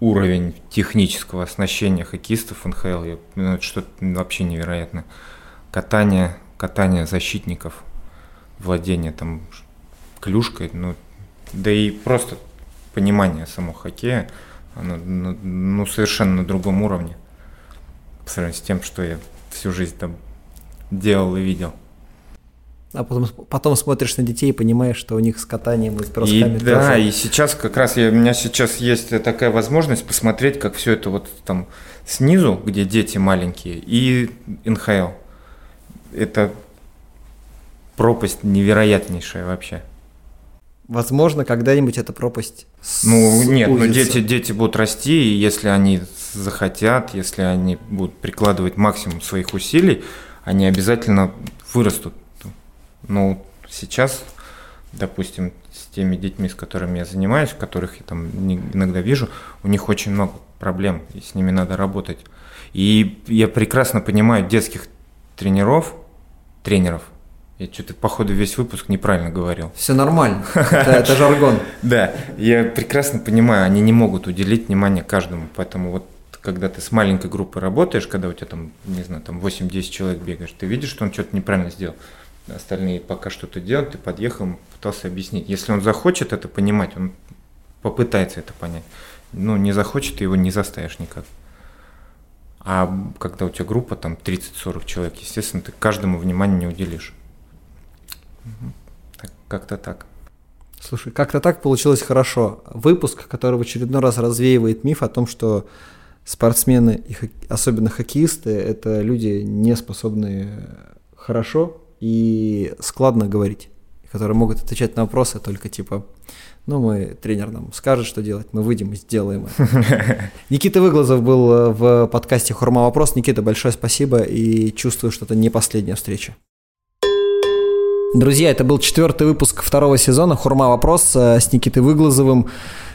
уровень технического оснащения хоккеистов НХЛ. Я, ну, это что-то вообще невероятно. Катание, катание защитников, владение там клюшкой, ну, да и просто понимание самого хоккея, оно ну, ну, совершенно на другом уровне по сравнению с тем, что я всю жизнь там делал и видел. А потом, потом смотришь на детей и понимаешь, что у них с катанием и с бросками и, Да, и сейчас как раз я, у меня сейчас есть такая возможность посмотреть, как все это вот там снизу, где дети маленькие, и НХЛ. Это пропасть невероятнейшая вообще. Возможно, когда-нибудь эта пропасть Ну, нет, но дети, дети будут расти, и если они захотят, если они будут прикладывать максимум своих усилий, они обязательно вырастут. Ну, сейчас, допустим, с теми детьми, с которыми я занимаюсь, которых я там иногда вижу, у них очень много проблем, и с ними надо работать. И я прекрасно понимаю детских тренеров, тренеров, я что-то, походу, весь выпуск неправильно говорил. Все нормально. Это, жаргон. Да, я прекрасно понимаю, они не могут уделить внимание каждому. Поэтому вот когда ты с маленькой группой работаешь, когда у тебя там, не знаю, там 8-10 человек бегаешь, ты видишь, что он что-то неправильно сделал. Остальные пока что-то делают, ты подъехал, пытался объяснить. Если он захочет это понимать, он попытается это понять. Ну, не захочет, ты его не заставишь никак. А когда у тебя группа там 30-40 человек, естественно, ты каждому внимания не уделишь. Так, как-то так. Слушай, как-то так получилось хорошо. Выпуск, который в очередной раз развеивает миф о том, что спортсмены, и хок... особенно хоккеисты, это люди, не способные хорошо и складно говорить, которые могут отвечать на вопросы только типа, ну, мы, тренер нам скажет, что делать, мы выйдем и сделаем это. Никита Выглазов был э, в подкасте «Хурма вопрос». Никита, большое спасибо и чувствую, что это не последняя встреча. Друзья, это был четвертый выпуск второго сезона «Хурма вопрос» э, с Никитой Выглазовым.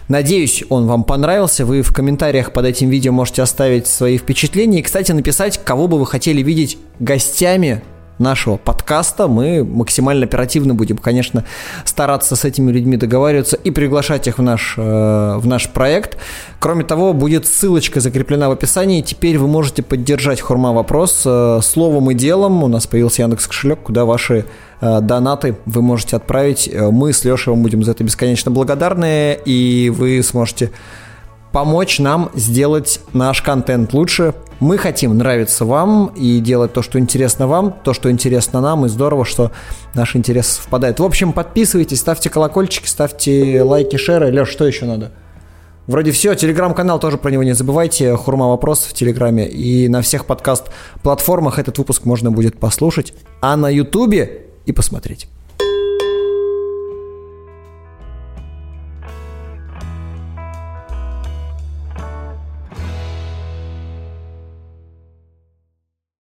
Надеюсь, он вам понравился. Вы в комментариях под этим видео можете оставить свои впечатления. И, кстати, написать, кого бы вы хотели видеть гостями нашего подкаста. Мы максимально оперативно будем, конечно, стараться с этими людьми договариваться и приглашать их в наш, э, в наш проект. Кроме того, будет ссылочка закреплена в описании. Теперь вы можете поддержать Хурма Вопрос э, словом и делом. У нас появился Яндекс кошелек, куда ваши э, донаты вы можете отправить. Мы с Лешей вам будем за это бесконечно благодарны, и вы сможете помочь нам сделать наш контент лучше. Мы хотим нравиться вам и делать то, что интересно вам, то, что интересно нам, и здорово, что наш интерес совпадает. В общем, подписывайтесь, ставьте колокольчики, ставьте лайки, шеры. Леш, что еще надо? Вроде все, телеграм-канал тоже про него не забывайте, Хурма Вопрос в Телеграме, и на всех подкаст-платформах этот выпуск можно будет послушать, а на Ютубе и посмотреть.